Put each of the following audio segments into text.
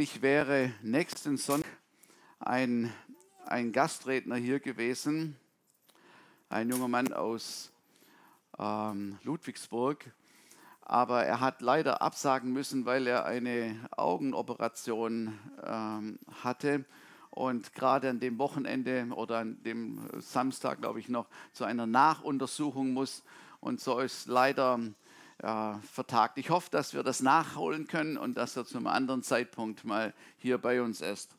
Ich wäre nächsten Sonntag ein, ein Gastredner hier gewesen, ein junger Mann aus ähm, Ludwigsburg, aber er hat leider absagen müssen, weil er eine Augenoperation ähm, hatte und gerade an dem Wochenende oder an dem Samstag, glaube ich, noch zu einer Nachuntersuchung muss. Und so ist leider äh, vertagt. Ich hoffe, dass wir das nachholen können und dass er zum anderen Zeitpunkt mal hier bei uns ist.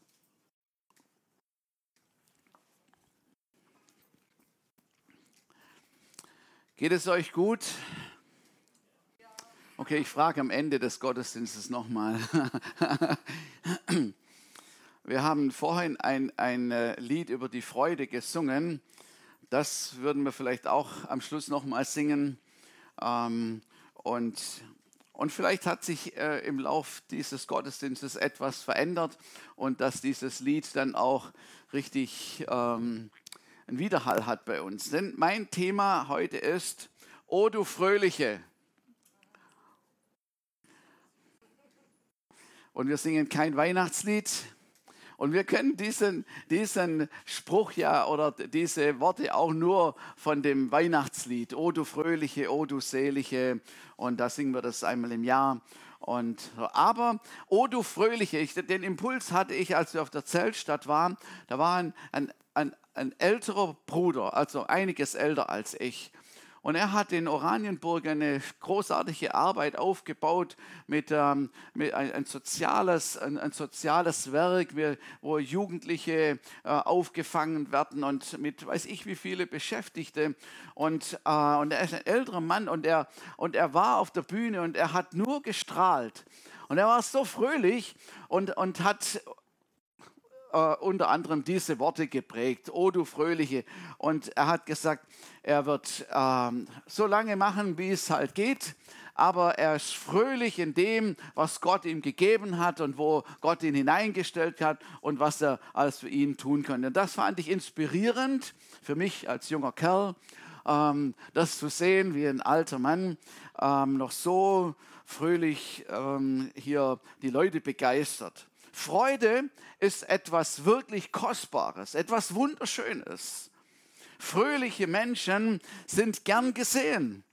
Geht es euch gut? Okay, ich frage am Ende des Gottesdienstes nochmal. Wir haben vorhin ein, ein äh, Lied über die Freude gesungen. Das würden wir vielleicht auch am Schluss nochmal singen. Ähm, und, und vielleicht hat sich äh, im Lauf dieses Gottesdienstes etwas verändert und dass dieses Lied dann auch richtig ähm, einen Widerhall hat bei uns. Denn mein Thema heute ist, O du Fröhliche. Und wir singen kein Weihnachtslied, und wir können diesen, diesen Spruch ja oder diese Worte auch nur von dem Weihnachtslied, O du Fröhliche, O du Selige. Und da singen wir das einmal im Jahr. Und, aber, O du Fröhliche, ich, den Impuls hatte ich, als wir auf der Zeltstadt waren. Da war ein, ein, ein, ein älterer Bruder, also einiges älter als ich. Und er hat in Oranienburg eine großartige Arbeit aufgebaut mit, ähm, mit ein, ein, soziales, ein, ein, soziales Werk, wo Jugendliche äh, aufgefangen werden und mit weiß ich wie viele Beschäftigte. Und, äh, und er ist ein älterer Mann und er, und er war auf der Bühne und er hat nur gestrahlt. Und er war so fröhlich und, und hat äh, unter anderem diese Worte geprägt, O du Fröhliche. Und er hat gesagt, er wird ähm, so lange machen, wie es halt geht, aber er ist fröhlich in dem, was Gott ihm gegeben hat und wo Gott ihn hineingestellt hat und was er alles für ihn tun könnte. Und das fand ich inspirierend für mich als junger Kerl, ähm, das zu sehen, wie ein alter Mann ähm, noch so fröhlich ähm, hier die Leute begeistert. Freude ist etwas wirklich Kostbares, etwas Wunderschönes. Fröhliche Menschen sind gern gesehen.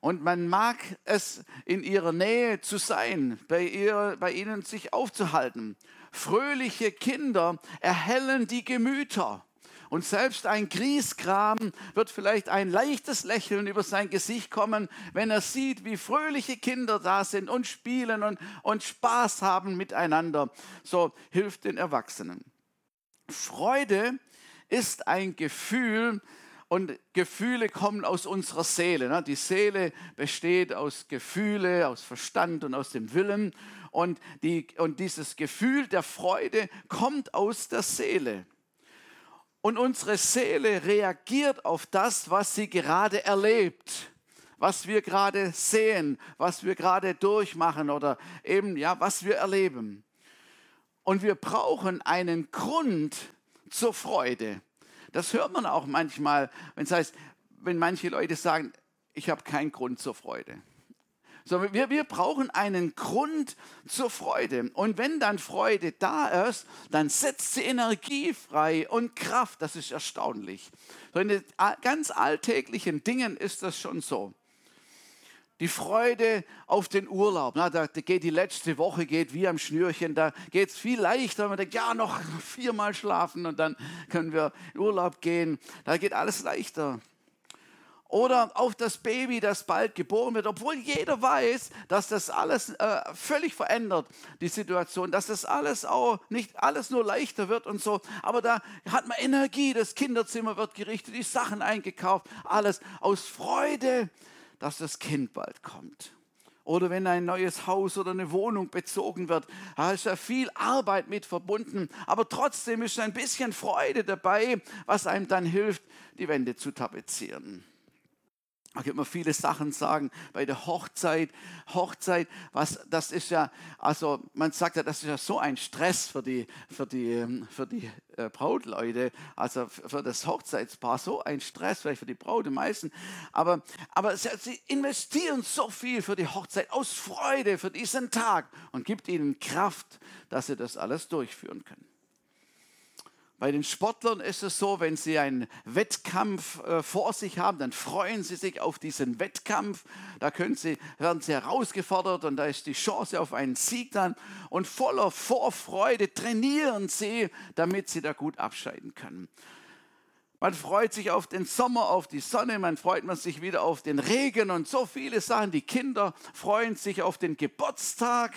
Und man mag es in ihrer Nähe zu sein, bei, ihr, bei ihnen sich aufzuhalten. Fröhliche Kinder erhellen die Gemüter. Und selbst ein Griesgram wird vielleicht ein leichtes Lächeln über sein Gesicht kommen, wenn er sieht, wie fröhliche Kinder da sind und spielen und, und Spaß haben miteinander. So hilft den Erwachsenen. Freude ist ein Gefühl, und Gefühle kommen aus unserer Seele. Ne? Die Seele besteht aus Gefühle, aus Verstand und aus dem Willen. Und, die, und dieses Gefühl der Freude kommt aus der Seele. Und unsere Seele reagiert auf das, was sie gerade erlebt, was wir gerade sehen, was wir gerade durchmachen oder eben ja, was wir erleben. Und wir brauchen einen Grund zur Freude. Das hört man auch manchmal, wenn es heißt, wenn manche Leute sagen, ich habe keinen Grund zur Freude. So, wir, wir brauchen einen Grund zur Freude. Und wenn dann Freude da ist, dann setzt sie Energie frei und Kraft. Das ist erstaunlich. So in den ganz alltäglichen Dingen ist das schon so. Die Freude auf den Urlaub. Na, da geht die letzte Woche geht wie am Schnürchen. Da geht es viel leichter. Man denkt, ja, noch viermal schlafen und dann können wir in Urlaub gehen. Da geht alles leichter oder auf das Baby, das bald geboren wird, obwohl jeder weiß, dass das alles äh, völlig verändert, die Situation, dass das alles auch nicht alles nur leichter wird und so, aber da hat man Energie, das Kinderzimmer wird gerichtet, die Sachen eingekauft, alles aus Freude, dass das Kind bald kommt. Oder wenn ein neues Haus oder eine Wohnung bezogen wird, da ist ja viel Arbeit mit verbunden, aber trotzdem ist ein bisschen Freude dabei, was einem dann hilft, die Wände zu tapezieren. Da kann man viele Sachen sagen bei der Hochzeit. Hochzeit, was, das ist ja, also man sagt ja, das ist ja so ein Stress für die, für die, ähm, für die äh, Brautleute, also für das Hochzeitspaar, so ein Stress, vielleicht für die Braut am meisten. Aber, aber sie investieren so viel für die Hochzeit aus Freude für diesen Tag und gibt ihnen Kraft, dass sie das alles durchführen können. Bei den Sportlern ist es so, wenn sie einen Wettkampf äh, vor sich haben, dann freuen sie sich auf diesen Wettkampf. Da sie, werden sie herausgefordert und da ist die Chance auf einen Sieg dann. Und voller Vorfreude trainieren sie, damit sie da gut abscheiden können. Man freut sich auf den Sommer, auf die Sonne, man freut man sich wieder auf den Regen und so viele Sachen. Die Kinder freuen sich auf den Geburtstag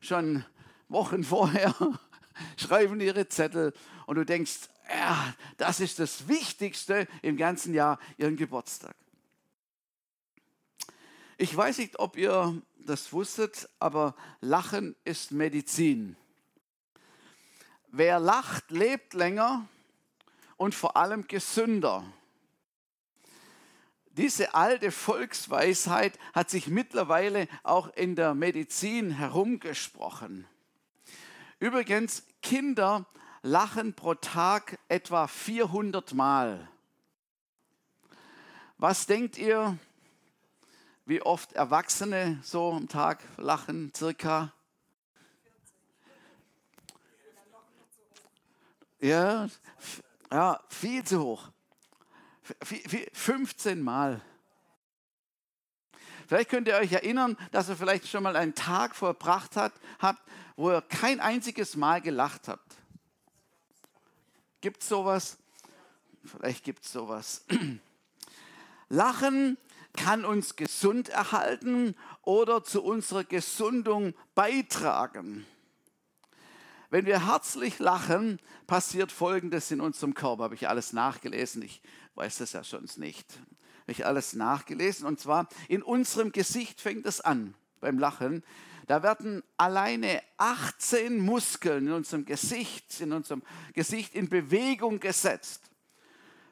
schon Wochen vorher schreiben ihre Zettel und du denkst, ja, das ist das Wichtigste im ganzen Jahr, ihren Geburtstag. Ich weiß nicht, ob ihr das wusstet, aber Lachen ist Medizin. Wer lacht, lebt länger und vor allem gesünder. Diese alte Volksweisheit hat sich mittlerweile auch in der Medizin herumgesprochen. Übrigens, Kinder lachen pro Tag etwa 400 Mal. Was denkt ihr, wie oft Erwachsene so am Tag lachen, circa? Ja, ja viel zu hoch. 15 Mal. Vielleicht könnt ihr euch erinnern, dass ihr vielleicht schon mal einen Tag verbracht habt, wo ihr kein einziges Mal gelacht habt. Gibt es sowas? Vielleicht gibt es sowas. Lachen kann uns gesund erhalten oder zu unserer Gesundung beitragen. Wenn wir herzlich lachen, passiert Folgendes in unserem Körper. Habe ich alles nachgelesen. Ich weiß das ja schon nicht. Habe ich alles nachgelesen. Und zwar in unserem Gesicht fängt es an beim Lachen. Da werden alleine 18 Muskeln in unserem Gesicht, in unserem Gesicht in Bewegung gesetzt.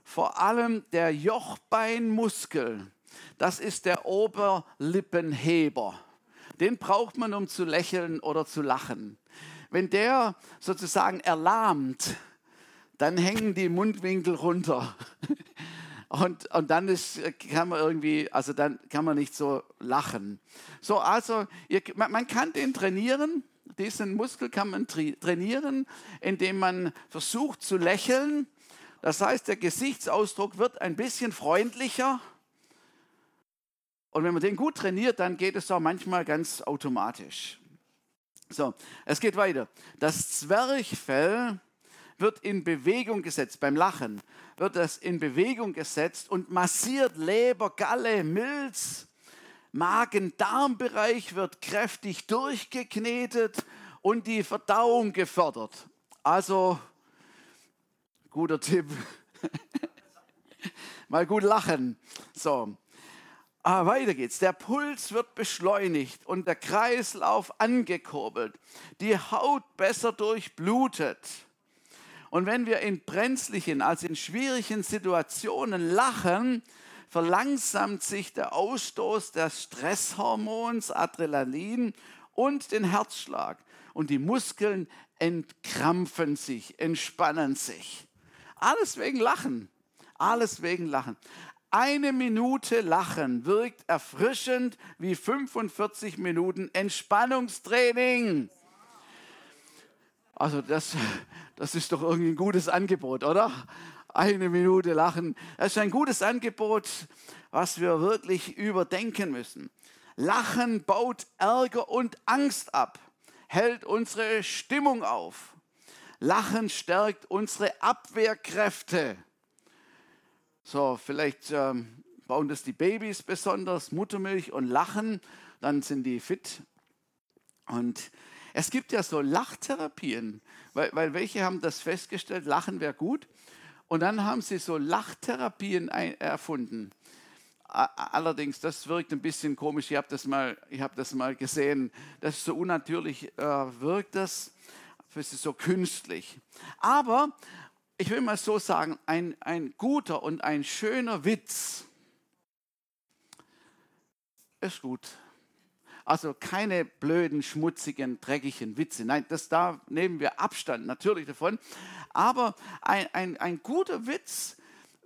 Vor allem der Jochbeinmuskel, das ist der Oberlippenheber. Den braucht man, um zu lächeln oder zu lachen. Wenn der sozusagen erlahmt, dann hängen die Mundwinkel runter. Und, und dann ist, kann man irgendwie, also dann kann man nicht so lachen. So, also ihr, man, man kann den trainieren, diesen Muskel kann man trainieren, indem man versucht zu lächeln. Das heißt, der Gesichtsausdruck wird ein bisschen freundlicher. Und wenn man den gut trainiert, dann geht es auch manchmal ganz automatisch. So, es geht weiter. Das Zwerchfell wird in Bewegung gesetzt beim Lachen wird es in Bewegung gesetzt und massiert Leber, Galle, Milz. Magen-Darm-Bereich wird kräftig durchgeknetet und die Verdauung gefördert. Also, guter Tipp. Mal gut lachen. So. Ah, weiter geht's. Der Puls wird beschleunigt und der Kreislauf angekurbelt. Die Haut besser durchblutet. Und wenn wir in brenzlichen, also in schwierigen Situationen lachen, verlangsamt sich der Ausstoß des Stresshormons Adrenalin und den Herzschlag. Und die Muskeln entkrampfen sich, entspannen sich. Alles wegen Lachen. Alles wegen Lachen. Eine Minute Lachen wirkt erfrischend wie 45 Minuten Entspannungstraining. Also das, das ist doch irgendwie ein gutes Angebot, oder? Eine Minute lachen. Das ist ein gutes Angebot, was wir wirklich überdenken müssen. Lachen baut Ärger und Angst ab, hält unsere Stimmung auf. Lachen stärkt unsere Abwehrkräfte. So, vielleicht ähm, bauen das die Babys besonders, Muttermilch und Lachen, dann sind die fit. Und es gibt ja so Lachtherapien, weil, weil welche haben das festgestellt, Lachen wäre gut. Und dann haben sie so Lachtherapien erfunden. Allerdings, das wirkt ein bisschen komisch. Ich habe das, mal, hab das mal gesehen. Das ist so unnatürlich, äh, wirkt das. Das ist so künstlich. Aber ich will mal so sagen, ein, ein guter und ein schöner Witz ist gut. Also keine blöden, schmutzigen, dreckigen Witze. Nein, das da nehmen wir Abstand natürlich davon. Aber ein, ein, ein guter Witz,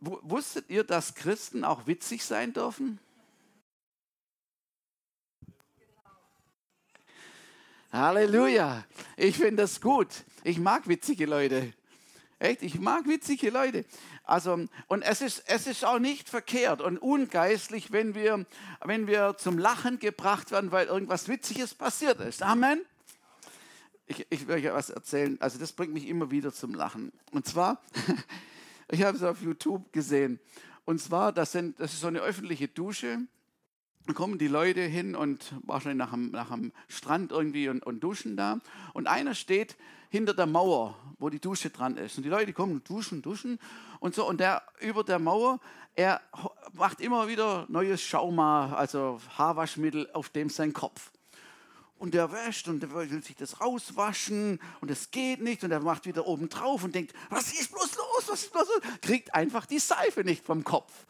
wusstet ihr, dass Christen auch witzig sein dürfen? Halleluja. Ich finde das gut. Ich mag witzige Leute. Echt, ich mag witzige Leute. Also, und es ist, es ist auch nicht verkehrt und ungeistlich, wenn wir, wenn wir zum Lachen gebracht werden, weil irgendwas Witziges passiert ist. Amen. Ich, ich will euch was erzählen. Also, das bringt mich immer wieder zum Lachen. Und zwar, ich habe es auf YouTube gesehen. Und zwar, das, sind, das ist so eine öffentliche Dusche kommen die Leute hin und wahrscheinlich nach dem, nach dem Strand irgendwie und, und, duschen da. Und einer steht hinter der Mauer, wo die Dusche dran ist. Und die Leute kommen und duschen, duschen und so. Und der über der Mauer, er macht immer wieder neues Schauma, also Haarwaschmittel auf dem sein Kopf. Und der wäscht und der will sich das rauswaschen und es geht nicht und er macht wieder oben drauf und denkt, was ist bloß los, was ist bloß los? Kriegt einfach die Seife nicht vom Kopf.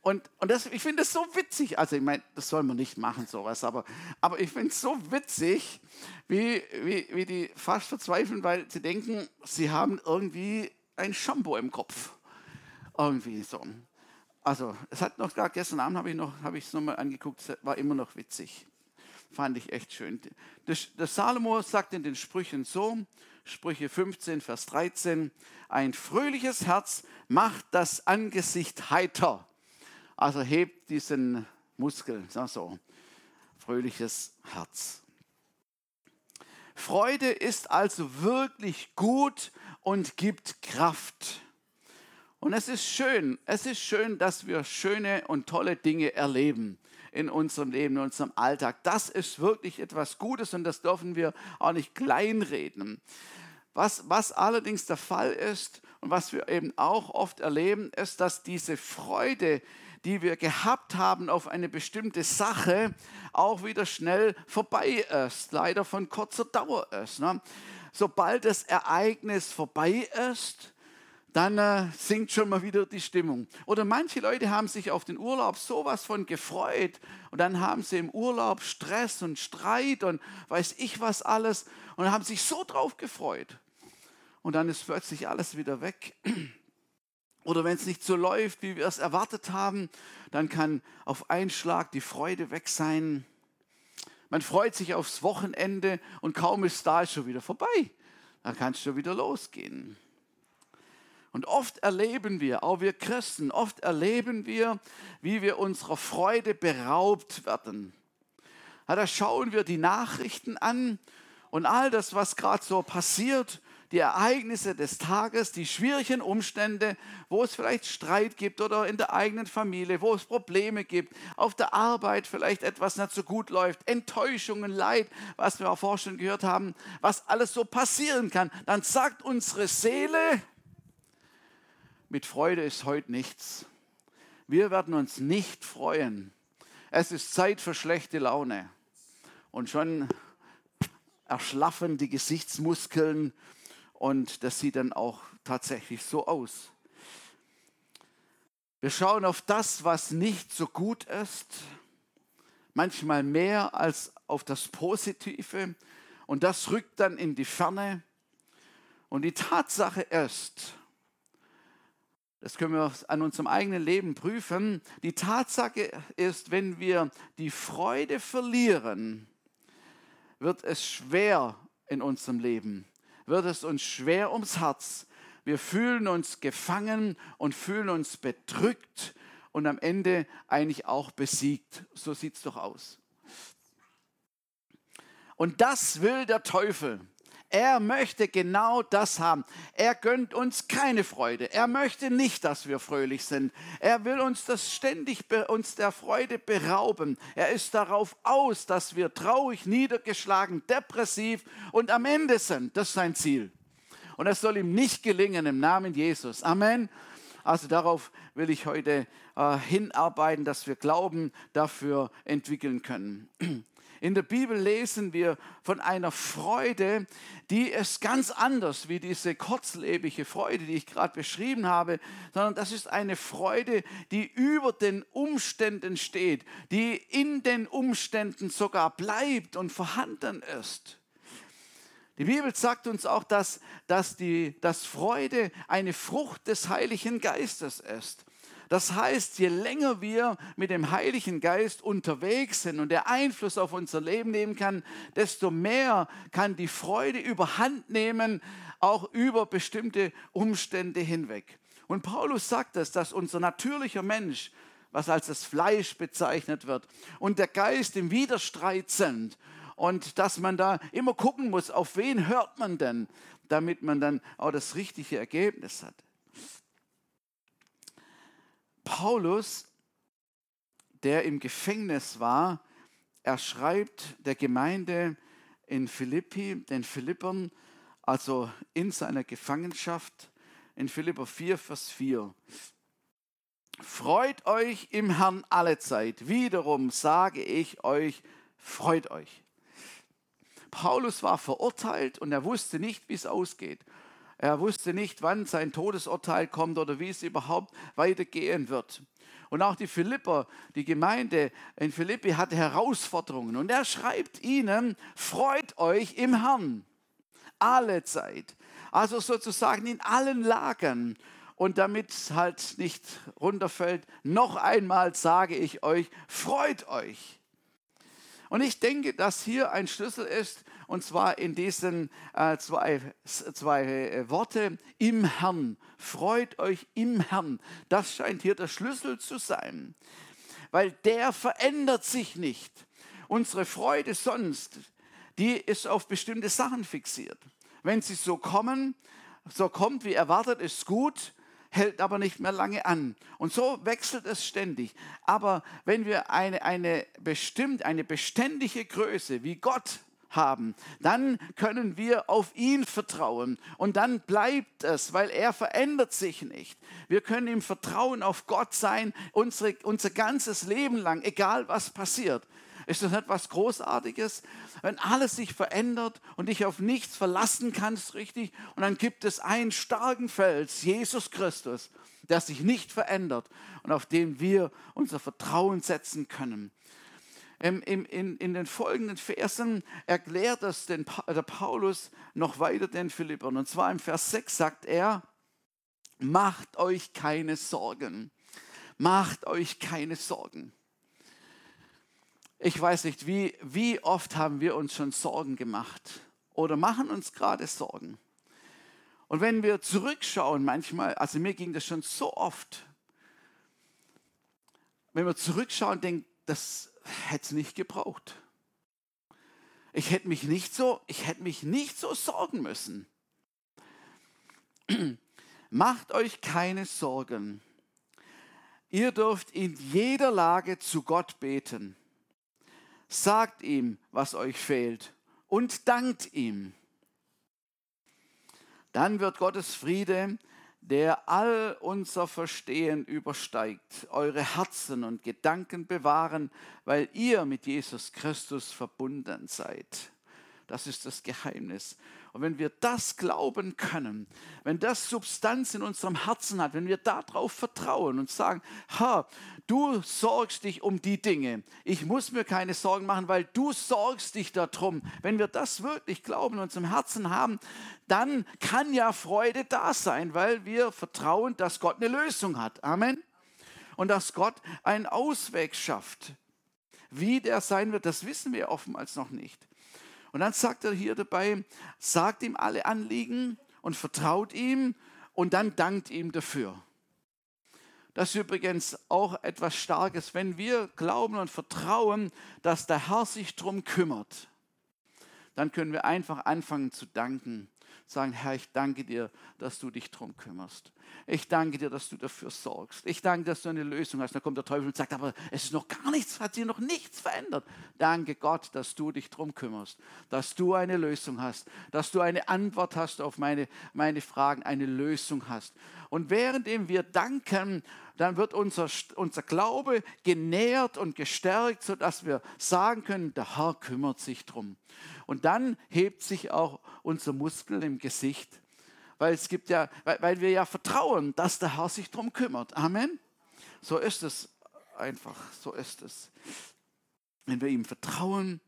Und, und das, ich finde es so witzig, also ich meine, das soll man nicht machen, sowas, aber, aber ich finde es so witzig, wie, wie, wie die fast verzweifeln, weil sie denken, sie haben irgendwie ein Shampoo im Kopf. Irgendwie so. Also, es hat noch gar gestern Abend habe ich noch, habe es nochmal angeguckt, war immer noch witzig. Fand ich echt schön. Das Salomo sagt in den Sprüchen so, Sprüche 15, Vers 13, ein fröhliches Herz macht das Angesicht heiter also hebt diesen Muskel, so, fröhliches Herz. Freude ist also wirklich gut und gibt Kraft. Und es ist schön, es ist schön, dass wir schöne und tolle Dinge erleben in unserem Leben, in unserem Alltag. Das ist wirklich etwas Gutes und das dürfen wir auch nicht kleinreden. Was, was allerdings der Fall ist und was wir eben auch oft erleben, ist, dass diese Freude, die wir gehabt haben auf eine bestimmte Sache, auch wieder schnell vorbei ist, leider von kurzer Dauer ist. Ne? Sobald das Ereignis vorbei ist, dann äh, sinkt schon mal wieder die Stimmung. Oder manche Leute haben sich auf den Urlaub sowas von gefreut und dann haben sie im Urlaub Stress und Streit und weiß ich was alles und haben sich so drauf gefreut. Und dann ist plötzlich alles wieder weg. Oder wenn es nicht so läuft, wie wir es erwartet haben, dann kann auf einen Schlag die Freude weg sein. Man freut sich aufs Wochenende und kaum ist da ist schon wieder vorbei. Dann kann es schon wieder losgehen. Und oft erleben wir, auch wir Christen, oft erleben wir, wie wir unserer Freude beraubt werden. Da schauen wir die Nachrichten an und all das, was gerade so passiert die Ereignisse des Tages, die schwierigen Umstände, wo es vielleicht Streit gibt oder in der eigenen Familie, wo es Probleme gibt, auf der Arbeit vielleicht etwas nicht so gut läuft, Enttäuschungen, Leid, was wir auch vorhin schon gehört haben, was alles so passieren kann, dann sagt unsere Seele, mit Freude ist heute nichts. Wir werden uns nicht freuen. Es ist Zeit für schlechte Laune. Und schon erschlaffen die Gesichtsmuskeln und das sieht dann auch tatsächlich so aus. Wir schauen auf das, was nicht so gut ist, manchmal mehr als auf das Positive. Und das rückt dann in die Ferne. Und die Tatsache ist, das können wir an unserem eigenen Leben prüfen, die Tatsache ist, wenn wir die Freude verlieren, wird es schwer in unserem Leben wird es uns schwer ums Herz. Wir fühlen uns gefangen und fühlen uns bedrückt und am Ende eigentlich auch besiegt. So sieht es doch aus. Und das will der Teufel. Er möchte genau das haben. Er gönnt uns keine Freude. Er möchte nicht, dass wir fröhlich sind. Er will uns das ständig uns der Freude berauben. Er ist darauf aus, dass wir traurig, niedergeschlagen, depressiv und am Ende sind. Das ist sein Ziel. Und es soll ihm nicht gelingen im Namen Jesus. Amen. Also darauf will ich heute äh, hinarbeiten, dass wir Glauben dafür entwickeln können. In der Bibel lesen wir von einer Freude, die ist ganz anders wie diese kurzlebige Freude, die ich gerade beschrieben habe, sondern das ist eine Freude, die über den Umständen steht, die in den Umständen sogar bleibt und vorhanden ist. Die Bibel sagt uns auch, dass, dass, die, dass Freude eine Frucht des Heiligen Geistes ist. Das heißt, je länger wir mit dem Heiligen Geist unterwegs sind und der Einfluss auf unser Leben nehmen kann, desto mehr kann die Freude überhand nehmen, auch über bestimmte Umstände hinweg. Und Paulus sagt es, dass unser natürlicher Mensch, was als das Fleisch bezeichnet wird, und der Geist im Widerstreit sind und dass man da immer gucken muss, auf wen hört man denn, damit man dann auch das richtige Ergebnis hat. Paulus, der im Gefängnis war, er schreibt der Gemeinde in Philippi, den Philippern, also in seiner Gefangenschaft, in Philipper 4, Vers 4. Freut euch im Herrn alle Zeit. Wiederum sage ich euch, freut euch. Paulus war verurteilt und er wusste nicht, wie es ausgeht. Er wusste nicht, wann sein Todesurteil kommt oder wie es überhaupt weitergehen wird. Und auch die Philipper, die Gemeinde in Philippi hatte Herausforderungen. Und er schreibt ihnen, freut euch im Herrn. Alle Zeit. Also sozusagen in allen Lagen. Und damit es halt nicht runterfällt, noch einmal sage ich euch, freut euch. Und ich denke, dass hier ein Schlüssel ist, und zwar in diesen äh, zwei, zwei äh, Worte im Herrn. Freut euch im Herrn. Das scheint hier der Schlüssel zu sein, weil der verändert sich nicht. Unsere Freude sonst, die ist auf bestimmte Sachen fixiert. Wenn sie so kommen, so kommt wie erwartet, ist gut hält aber nicht mehr lange an. Und so wechselt es ständig. Aber wenn wir eine, eine bestimmt, eine beständige Größe wie Gott haben, dann können wir auf ihn vertrauen und dann bleibt es, weil er verändert sich nicht. Wir können im Vertrauen auf Gott sein, unsere, unser ganzes Leben lang, egal was passiert. Ist das etwas Großartiges? Wenn alles sich verändert und dich auf nichts verlassen kannst, richtig, und dann gibt es einen starken Fels, Jesus Christus, der sich nicht verändert und auf den wir unser Vertrauen setzen können. In, in, in den folgenden Versen erklärt das den, der Paulus noch weiter den Philippern. Und zwar im Vers 6 sagt er, macht euch keine Sorgen. Macht euch keine Sorgen. Ich weiß nicht, wie, wie oft haben wir uns schon Sorgen gemacht oder machen uns gerade Sorgen. Und wenn wir zurückschauen manchmal, also mir ging das schon so oft, wenn wir zurückschauen, denken, das hätte es nicht gebraucht. Ich hätte mich nicht so, ich hätte mich nicht so sorgen müssen. Macht euch keine Sorgen. Ihr dürft in jeder Lage zu Gott beten. Sagt ihm, was euch fehlt und dankt ihm. Dann wird Gottes Friede, der all unser Verstehen übersteigt, eure Herzen und Gedanken bewahren, weil ihr mit Jesus Christus verbunden seid. Das ist das Geheimnis. Und wenn wir das glauben können, wenn das Substanz in unserem Herzen hat, wenn wir darauf vertrauen und sagen, ha, du sorgst dich um die Dinge, ich muss mir keine Sorgen machen, weil du sorgst dich darum. Wenn wir das wirklich glauben und unserem Herzen haben, dann kann ja Freude da sein, weil wir vertrauen, dass Gott eine Lösung hat. Amen. Und dass Gott einen Ausweg schafft. Wie der sein wird, das wissen wir oftmals noch nicht. Und dann sagt er hier dabei, sagt ihm alle Anliegen und vertraut ihm und dann dankt ihm dafür. Das ist übrigens auch etwas Starkes, wenn wir glauben und vertrauen, dass der Herr sich darum kümmert. Dann können wir einfach anfangen zu danken sagen, Herr, ich danke dir, dass du dich darum kümmerst. Ich danke dir, dass du dafür sorgst. Ich danke, dass du eine Lösung hast. Da kommt der Teufel und sagt, aber es ist noch gar nichts, hat sich noch nichts verändert. Danke Gott, dass du dich darum kümmerst, dass du eine Lösung hast, dass du eine Antwort hast auf meine, meine Fragen, eine Lösung hast. Und währenddem wir danken, dann wird unser, unser Glaube genährt und gestärkt, sodass wir sagen können, der Herr kümmert sich drum. Und dann hebt sich auch unser Muskel im Gesicht, weil es gibt ja, weil, weil wir ja vertrauen, dass der Herr sich drum kümmert. Amen. So ist es einfach, so ist es. Wenn wir ihm vertrauen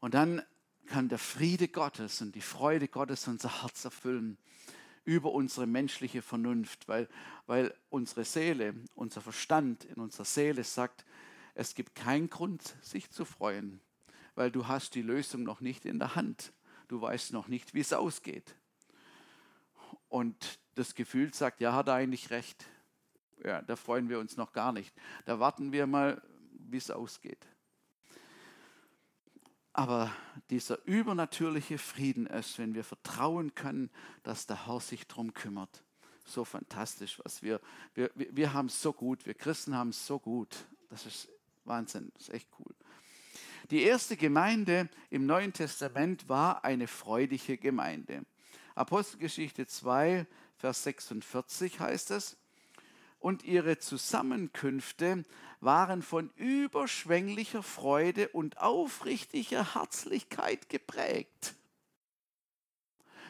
und dann kann der Friede Gottes und die Freude Gottes unser Herz erfüllen über unsere menschliche Vernunft, weil, weil unsere Seele, unser Verstand in unserer Seele sagt, es gibt keinen Grund, sich zu freuen, weil du hast die Lösung noch nicht in der Hand. Du weißt noch nicht, wie es ausgeht. Und das Gefühl sagt, ja, hat er eigentlich recht. Ja, da freuen wir uns noch gar nicht. Da warten wir mal, wie es ausgeht. Aber dieser übernatürliche Frieden ist, wenn wir vertrauen können, dass der Herr sich darum kümmert. So fantastisch, was wir, wir, wir haben es so gut, wir Christen haben es so gut. Das ist Wahnsinn, das ist echt cool. Die erste Gemeinde im Neuen Testament war eine freudige Gemeinde. Apostelgeschichte 2, Vers 46 heißt es, und ihre Zusammenkünfte waren von überschwänglicher Freude und aufrichtiger Herzlichkeit geprägt.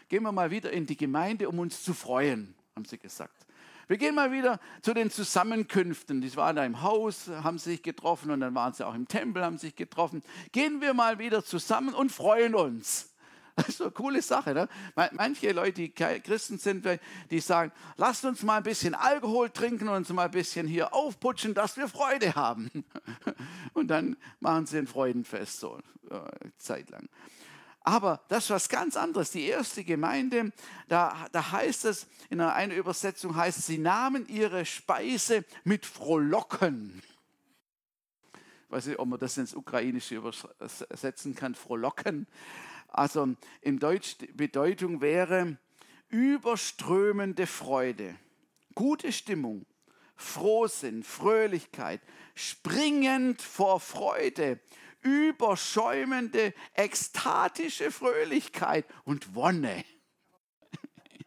Gehen wir mal wieder in die Gemeinde, um uns zu freuen, haben sie gesagt. Wir gehen mal wieder zu den Zusammenkünften. Die waren da im Haus, haben sich getroffen und dann waren sie auch im Tempel, haben sich getroffen. Gehen wir mal wieder zusammen und freuen uns. Das ist eine coole Sache. Ne? Manche Leute, die Christen sind, die sagen, lasst uns mal ein bisschen Alkohol trinken und uns mal ein bisschen hier aufputschen, dass wir Freude haben. Und dann machen sie ein Freudenfest so äh, Zeit lang. Aber das ist was ganz anderes. Die erste Gemeinde, da, da heißt es, in einer Übersetzung heißt es, sie nahmen ihre Speise mit Frohlocken. Ich weiß nicht, ob man das ins Ukrainische übersetzen kann, Frohlocken. Also in Deutsch die Bedeutung wäre überströmende Freude, gute Stimmung, Frohsinn, Fröhlichkeit, springend vor Freude, überschäumende, ekstatische Fröhlichkeit und Wonne.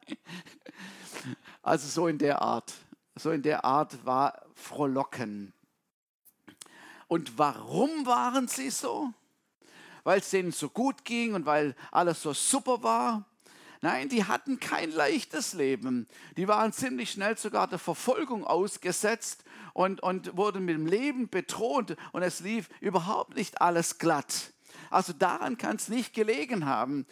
Also so in der Art, so in der Art war Frohlocken. Und warum waren sie so? Weil es denen so gut ging und weil alles so super war. Nein, die hatten kein leichtes Leben. Die waren ziemlich schnell sogar der Verfolgung ausgesetzt und, und wurden mit dem Leben bedroht und es lief überhaupt nicht alles glatt. Also daran kann es nicht gelegen haben.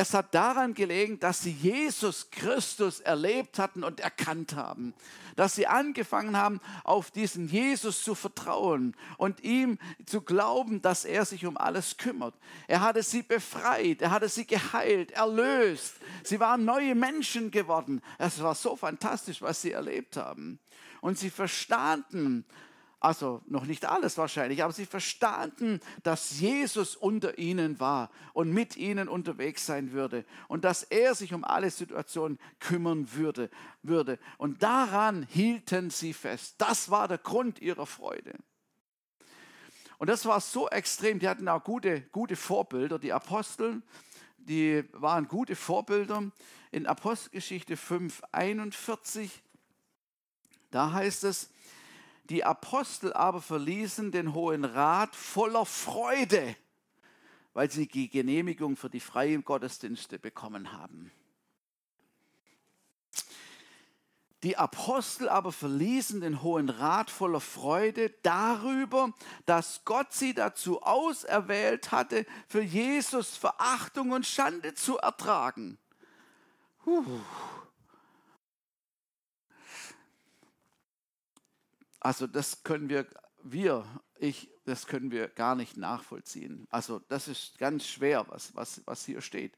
Es hat daran gelegen, dass sie Jesus Christus erlebt hatten und erkannt haben. Dass sie angefangen haben, auf diesen Jesus zu vertrauen und ihm zu glauben, dass er sich um alles kümmert. Er hatte sie befreit, er hatte sie geheilt, erlöst. Sie waren neue Menschen geworden. Es war so fantastisch, was sie erlebt haben. Und sie verstanden, also noch nicht alles wahrscheinlich, aber sie verstanden, dass Jesus unter ihnen war und mit ihnen unterwegs sein würde und dass er sich um alle Situationen kümmern würde. würde. Und daran hielten sie fest. Das war der Grund ihrer Freude. Und das war so extrem, die hatten auch gute, gute Vorbilder, die Apostel, die waren gute Vorbilder. In Apostelgeschichte 5, 41, da heißt es, die Apostel aber verließen den Hohen Rat voller Freude, weil sie die Genehmigung für die freien Gottesdienste bekommen haben. Die Apostel aber verließen den Hohen Rat voller Freude darüber, dass Gott sie dazu auserwählt hatte, für Jesus Verachtung und Schande zu ertragen. Puh. Also das können wir, wir, ich, das können wir gar nicht nachvollziehen. Also das ist ganz schwer, was, was, was hier steht.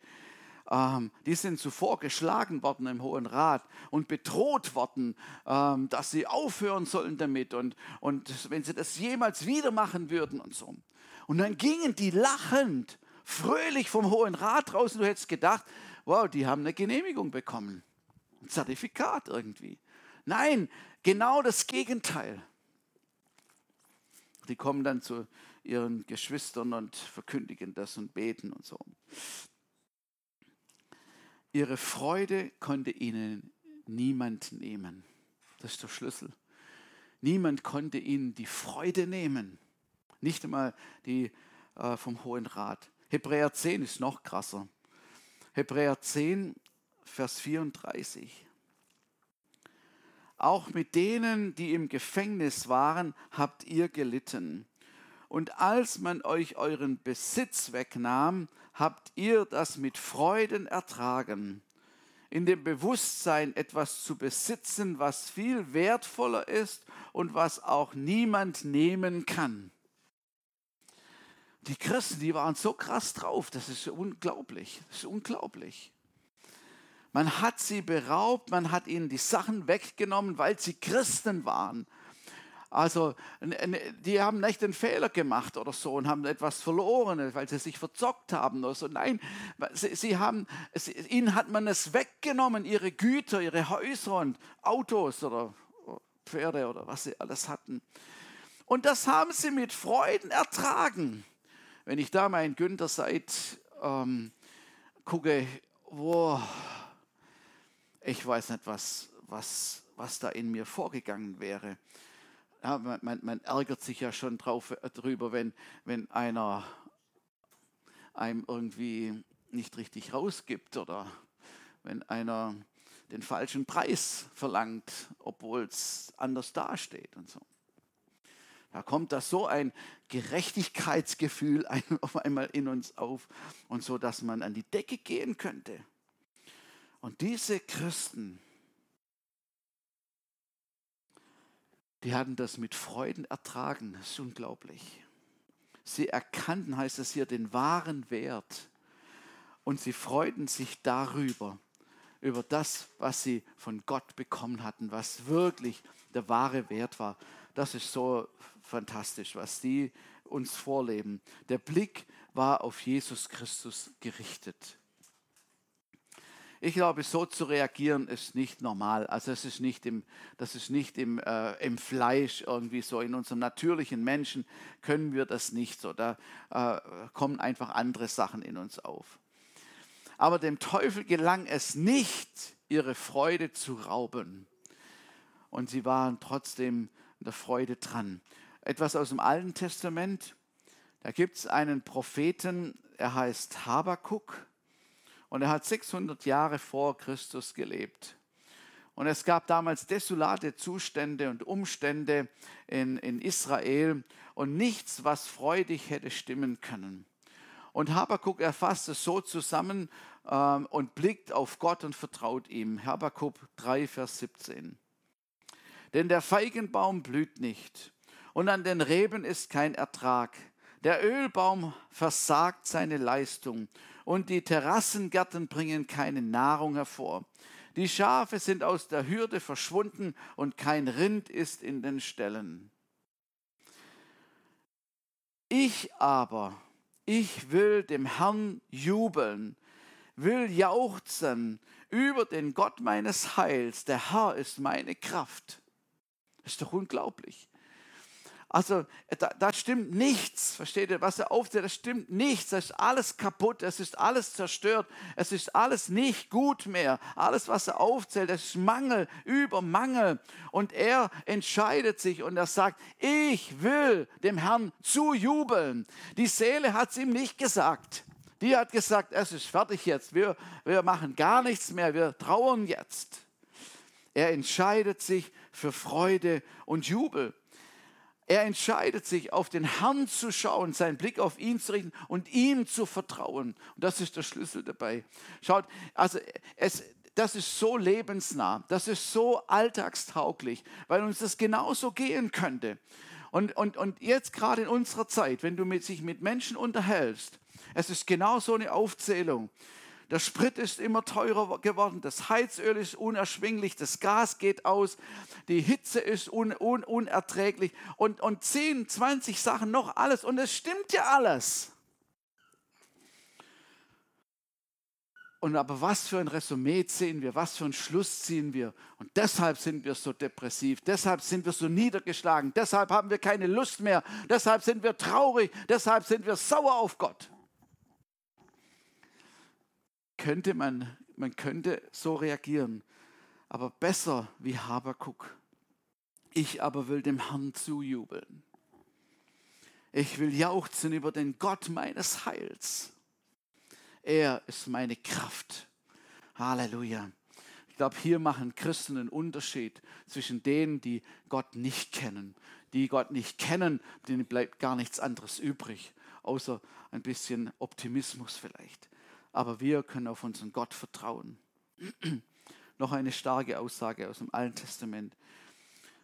Ähm, die sind zuvor geschlagen worden im Hohen Rat und bedroht worden, ähm, dass sie aufhören sollen damit und, und wenn sie das jemals wieder machen würden und so. Und dann gingen die lachend, fröhlich vom Hohen Rat raus und du hättest gedacht, wow, die haben eine Genehmigung bekommen. Ein Zertifikat irgendwie. Nein, genau das Gegenteil. Die kommen dann zu ihren Geschwistern und verkündigen das und beten und so. Ihre Freude konnte ihnen niemand nehmen. Das ist der Schlüssel. Niemand konnte ihnen die Freude nehmen. Nicht einmal die äh, vom Hohen Rat. Hebräer 10 ist noch krasser. Hebräer 10, Vers 34. Auch mit denen, die im Gefängnis waren, habt ihr gelitten. Und als man euch euren Besitz wegnahm, habt ihr das mit Freuden ertragen. In dem Bewusstsein, etwas zu besitzen, was viel wertvoller ist und was auch niemand nehmen kann. Die Christen, die waren so krass drauf, das ist unglaublich. Das ist unglaublich. Man hat sie beraubt, man hat ihnen die Sachen weggenommen, weil sie Christen waren. Also, die haben nicht einen Fehler gemacht oder so und haben etwas verloren, weil sie sich verzockt haben oder so. Nein, sie, sie haben, sie, ihnen hat man es weggenommen, ihre Güter, ihre Häuser und Autos oder Pferde oder was sie alles hatten. Und das haben sie mit Freuden ertragen. Wenn ich da mein Günther Seid ähm, gucke, wow, ich weiß nicht, was, was, was da in mir vorgegangen wäre. Ja, man, man, ärgert sich ja schon drauf, äh, drüber, wenn, wenn einer einem irgendwie nicht richtig rausgibt oder wenn einer den falschen Preis verlangt, obwohl es anders dasteht und so. Da kommt da so ein Gerechtigkeitsgefühl auf einmal in uns auf und so, dass man an die Decke gehen könnte. Und diese Christen, die hatten das mit Freuden ertragen. Das ist unglaublich. Sie erkannten, heißt es hier, den wahren Wert. Und sie freuten sich darüber, über das, was sie von Gott bekommen hatten, was wirklich der wahre Wert war. Das ist so fantastisch, was die uns vorleben. Der Blick war auf Jesus Christus gerichtet. Ich glaube, so zu reagieren ist nicht normal. Also es ist nicht im, das ist nicht im, äh, im Fleisch irgendwie so. In unserem natürlichen Menschen können wir das nicht so. Da äh, kommen einfach andere Sachen in uns auf. Aber dem Teufel gelang es nicht, ihre Freude zu rauben. Und sie waren trotzdem in der Freude dran. Etwas aus dem Alten Testament. Da gibt es einen Propheten, er heißt Habakuk und er hat 600 Jahre vor Christus gelebt. Und es gab damals desolate Zustände und Umstände in, in Israel und nichts, was freudig hätte stimmen können. Und Habakkuk erfasst es so zusammen ähm, und blickt auf Gott und vertraut ihm. Habakkuk 3, Vers 17. Denn der Feigenbaum blüht nicht und an den Reben ist kein Ertrag. Der Ölbaum versagt seine Leistung und die Terrassengärten bringen keine Nahrung hervor. Die Schafe sind aus der Hürde verschwunden und kein Rind ist in den Ställen. Ich aber, ich will dem Herrn jubeln, will jauchzen über den Gott meines Heils. Der Herr ist meine Kraft. Das ist doch unglaublich. Also da, da, stimmt nichts, versteht ihr, was er aufzählt, das stimmt nichts, das ist alles kaputt, es ist alles zerstört, es ist alles nicht gut mehr. Alles, was er aufzählt, das ist Mangel über Mangel. Und er entscheidet sich und er sagt, ich will dem Herrn zujubeln. Die Seele hat es ihm nicht gesagt. Die hat gesagt, es ist fertig jetzt, wir, wir machen gar nichts mehr, wir trauern jetzt. Er entscheidet sich für Freude und Jubel. Er entscheidet sich, auf den Herrn zu schauen, seinen Blick auf ihn zu richten und ihm zu vertrauen. Und das ist der Schlüssel dabei. Schaut, also es, das ist so lebensnah, das ist so alltagstauglich, weil uns das genauso gehen könnte. Und, und, und jetzt gerade in unserer Zeit, wenn du mit, sich mit Menschen unterhältst, es ist genau so eine Aufzählung. Der Sprit ist immer teurer geworden, das Heizöl ist unerschwinglich, das Gas geht aus, die Hitze ist un, un, unerträglich und, und 10, 20 Sachen noch alles. Und es stimmt ja alles. Und aber was für ein Resümee ziehen wir, was für einen Schluss ziehen wir. Und deshalb sind wir so depressiv, deshalb sind wir so niedergeschlagen, deshalb haben wir keine Lust mehr, deshalb sind wir traurig, deshalb sind wir sauer auf Gott könnte man, man könnte so reagieren, aber besser wie Habakuk. Ich aber will dem Herrn zujubeln. Ich will jauchzen über den Gott meines Heils. Er ist meine Kraft. Halleluja. Ich glaube, hier machen Christen einen Unterschied zwischen denen, die Gott nicht kennen. Die Gott nicht kennen, denen bleibt gar nichts anderes übrig, außer ein bisschen Optimismus vielleicht. Aber wir können auf unseren Gott vertrauen. Noch eine starke Aussage aus dem Alten Testament.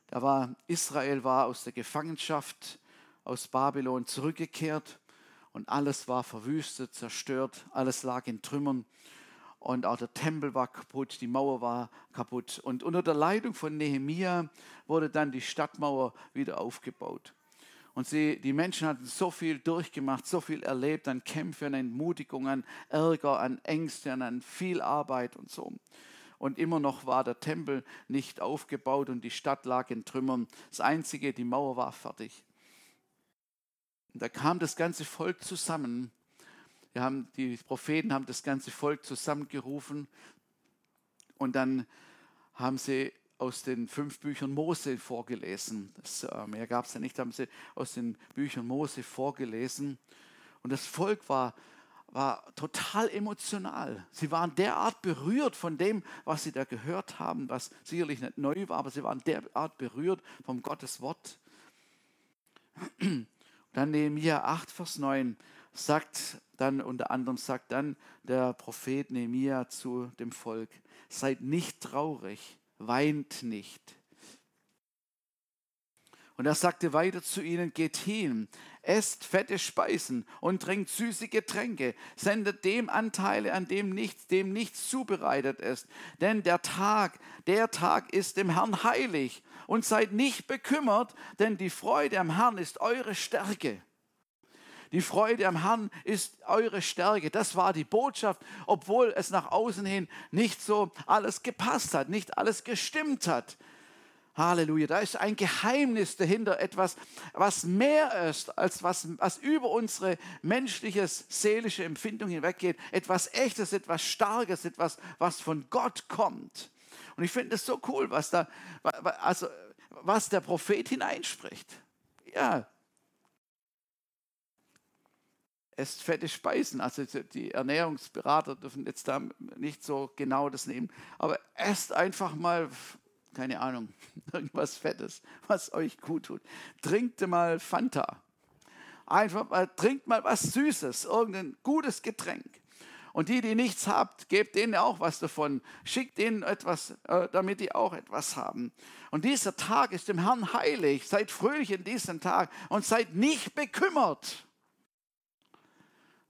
Da war Israel war aus der Gefangenschaft aus Babylon zurückgekehrt und alles war verwüstet, zerstört, alles lag in Trümmern und auch der Tempel war kaputt, die Mauer war kaputt. Und unter der Leitung von Nehemia wurde dann die Stadtmauer wieder aufgebaut. Und sie, die Menschen hatten so viel durchgemacht, so viel erlebt an Kämpfen, an Entmutigung, an Ärger, an Ängsten, an viel Arbeit und so. Und immer noch war der Tempel nicht aufgebaut und die Stadt lag in Trümmern. Das Einzige, die Mauer war fertig. Und da kam das ganze Volk zusammen. Haben, die Propheten haben das ganze Volk zusammengerufen und dann haben sie aus den fünf Büchern Mose vorgelesen. Das, äh, mehr gab es ja nicht, haben sie aus den Büchern Mose vorgelesen. Und das Volk war, war total emotional. Sie waren derart berührt von dem, was sie da gehört haben, was sicherlich nicht neu war, aber sie waren derart berührt vom Gottes Wort. Dann Nehemiah 8, Vers 9 sagt dann, unter anderem sagt dann der Prophet Nehemiah zu dem Volk, seid nicht traurig, weint nicht. Und er sagte weiter zu ihnen, geht hin, esst fette Speisen und trinkt süße Getränke, sendet dem Anteile, an dem nichts, dem nichts zubereitet ist. Denn der Tag, der Tag ist dem Herrn heilig und seid nicht bekümmert, denn die Freude am Herrn ist eure Stärke. Die Freude am Herrn ist eure Stärke. Das war die Botschaft, obwohl es nach außen hin nicht so alles gepasst hat, nicht alles gestimmt hat. Halleluja, da ist ein Geheimnis dahinter, etwas, was mehr ist, als was, was über unsere menschliche, seelische Empfindung hinweggeht. Etwas Echtes, etwas Starkes, etwas, was von Gott kommt. Und ich finde es so cool, was da, also, was der Prophet hineinspricht. Ja. Esst fette Speisen. Also die Ernährungsberater dürfen jetzt da nicht so genau das nehmen. Aber esst einfach mal, keine Ahnung, irgendwas Fettes, was euch gut tut. Trinkt mal Fanta. Einfach mal, trinkt mal was Süßes, irgendein gutes Getränk. Und die, die nichts habt, gebt denen auch was davon. Schickt ihnen etwas, äh, damit die auch etwas haben. Und dieser Tag ist dem Herrn heilig. Seid fröhlich in diesem Tag und seid nicht bekümmert.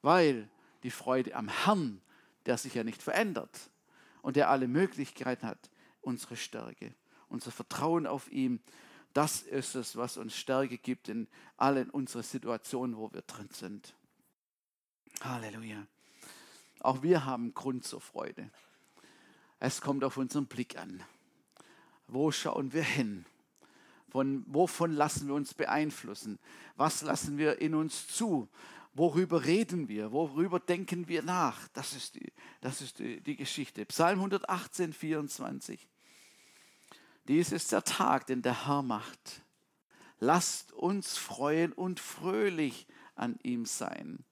Weil die Freude am Herrn, der sich ja nicht verändert und der alle Möglichkeiten hat, unsere Stärke, unser Vertrauen auf ihn, das ist es, was uns Stärke gibt in allen unseren Situationen, wo wir drin sind. Halleluja. Auch wir haben Grund zur Freude. Es kommt auf unseren Blick an. Wo schauen wir hin? Von, wovon lassen wir uns beeinflussen? Was lassen wir in uns zu? Worüber reden wir? Worüber denken wir nach? Das ist die, das ist die, die Geschichte. Psalm 118, 24. Dies ist der Tag, den der Herr macht. Lasst uns freuen und fröhlich an ihm sein.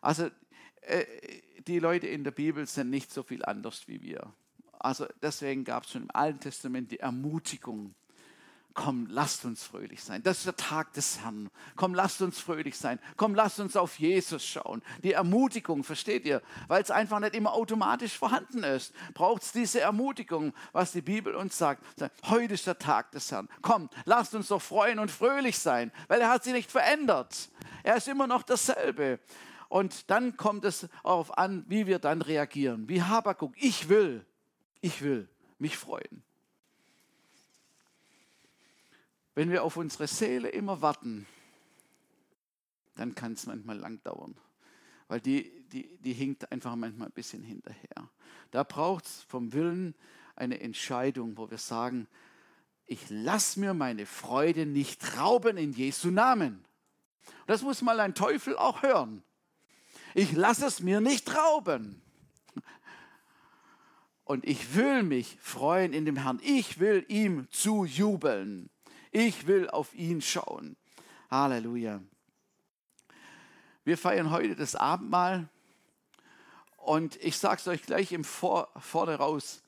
Also äh, die Leute in der Bibel sind nicht so viel anders wie wir. Also deswegen gab es schon im Alten Testament die Ermutigung. Komm, lasst uns fröhlich sein. Das ist der Tag des Herrn. Komm, lasst uns fröhlich sein. Komm, lasst uns auf Jesus schauen. Die Ermutigung, versteht ihr? Weil es einfach nicht immer automatisch vorhanden ist. Braucht es diese Ermutigung, was die Bibel uns sagt. Heute ist der Tag des Herrn. Komm, lasst uns doch freuen und fröhlich sein, weil er hat sich nicht verändert. Er ist immer noch dasselbe. Und dann kommt es darauf an, wie wir dann reagieren. Wie Habakuk, ich will, ich will mich freuen. Wenn wir auf unsere Seele immer warten, dann kann es manchmal lang dauern, weil die, die, die hinkt einfach manchmal ein bisschen hinterher. Da braucht es vom Willen eine Entscheidung, wo wir sagen, ich lasse mir meine Freude nicht rauben in Jesu Namen. Das muss mal ein Teufel auch hören. Ich lasse es mir nicht rauben. Und ich will mich freuen in dem Herrn. Ich will ihm zujubeln. Ich will auf ihn schauen. Halleluja. Wir feiern heute das Abendmahl und ich sage es euch gleich im Vor Vorder raus.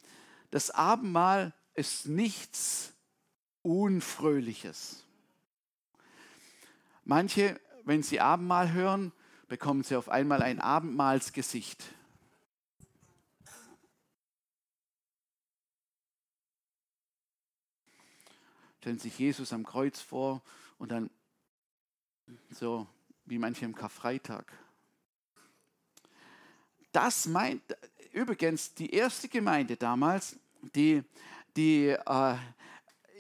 Das Abendmahl ist nichts Unfröhliches. Manche, wenn sie Abendmahl hören, bekommen sie auf einmal ein Abendmahlsgesicht. Stellen sich Jesus am Kreuz vor und dann so wie manche im Karfreitag. Das meint übrigens die erste Gemeinde damals, die, die äh,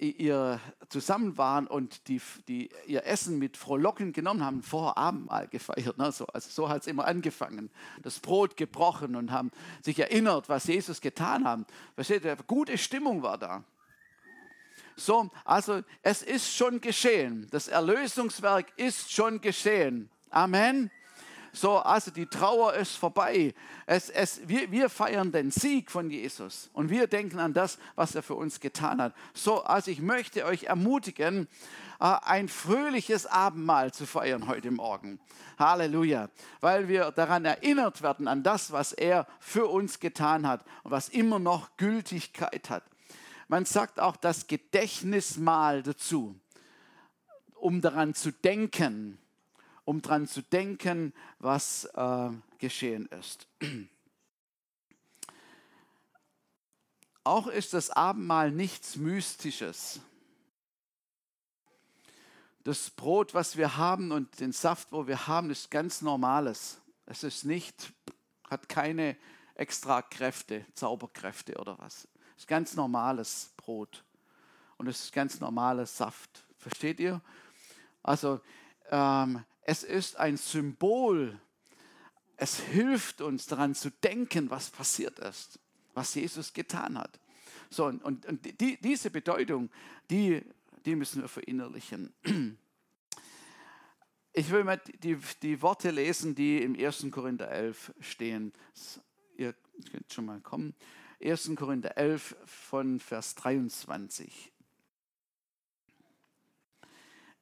ihr zusammen waren und die, die ihr Essen mit Frohlocken genommen haben, vor Abendmahl gefeiert. Ne? So, also so hat es immer angefangen. Das Brot gebrochen und haben sich erinnert, was Jesus getan hat. Versteht ihr? Gute Stimmung war da. So, also es ist schon geschehen. Das Erlösungswerk ist schon geschehen. Amen. So, also die Trauer ist vorbei. Es, es, wir, wir feiern den Sieg von Jesus und wir denken an das, was er für uns getan hat. So, also ich möchte euch ermutigen, äh, ein fröhliches Abendmahl zu feiern heute Morgen. Halleluja. Weil wir daran erinnert werden, an das, was er für uns getan hat und was immer noch Gültigkeit hat. Man sagt auch das Gedächtnismahl dazu, um daran zu denken um daran zu denken, was äh, geschehen ist. Auch ist das Abendmahl nichts Mystisches. Das Brot, was wir haben und den Saft, wo wir haben, ist ganz normales. Es ist nicht, hat keine extra Kräfte, Zauberkräfte oder was. Es ist ganz normales Brot und es ist ganz normales Saft. Versteht ihr? Also ähm, es ist ein Symbol. Es hilft uns daran zu denken, was passiert ist, was Jesus getan hat. So, und, und die, diese Bedeutung, die, die müssen wir verinnerlichen. Ich will mal die, die Worte lesen, die im 1. Korinther 11 stehen. Ihr könnt schon mal kommen. 1. Korinther 11 von Vers 23.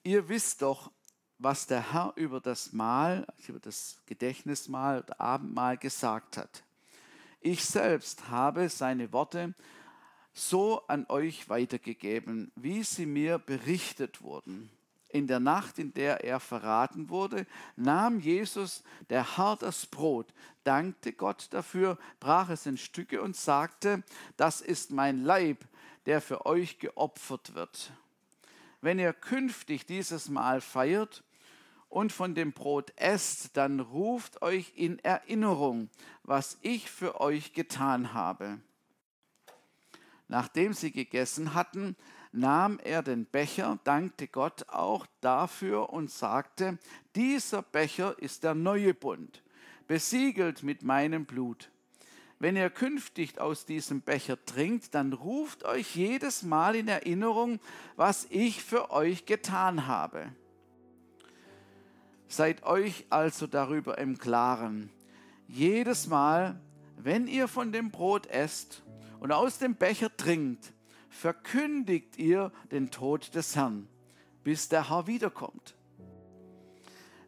Ihr wisst doch, was der Herr über das Mahl, über das Gedächtnismahl, das Abendmahl gesagt hat. Ich selbst habe seine Worte so an euch weitergegeben, wie sie mir berichtet wurden. In der Nacht, in der er verraten wurde, nahm Jesus, der Herr, das Brot, dankte Gott dafür, brach es in Stücke und sagte, das ist mein Leib, der für euch geopfert wird. Wenn ihr künftig dieses Mahl feiert, und von dem Brot esst, dann ruft euch in Erinnerung, was ich für euch getan habe. Nachdem sie gegessen hatten, nahm er den Becher, dankte Gott auch dafür und sagte, dieser Becher ist der neue Bund, besiegelt mit meinem Blut. Wenn ihr künftig aus diesem Becher trinkt, dann ruft euch jedes Mal in Erinnerung, was ich für euch getan habe. Seid euch also darüber im Klaren. Jedes Mal, wenn ihr von dem Brot esst und aus dem Becher trinkt, verkündigt ihr den Tod des Herrn, bis der Herr wiederkommt.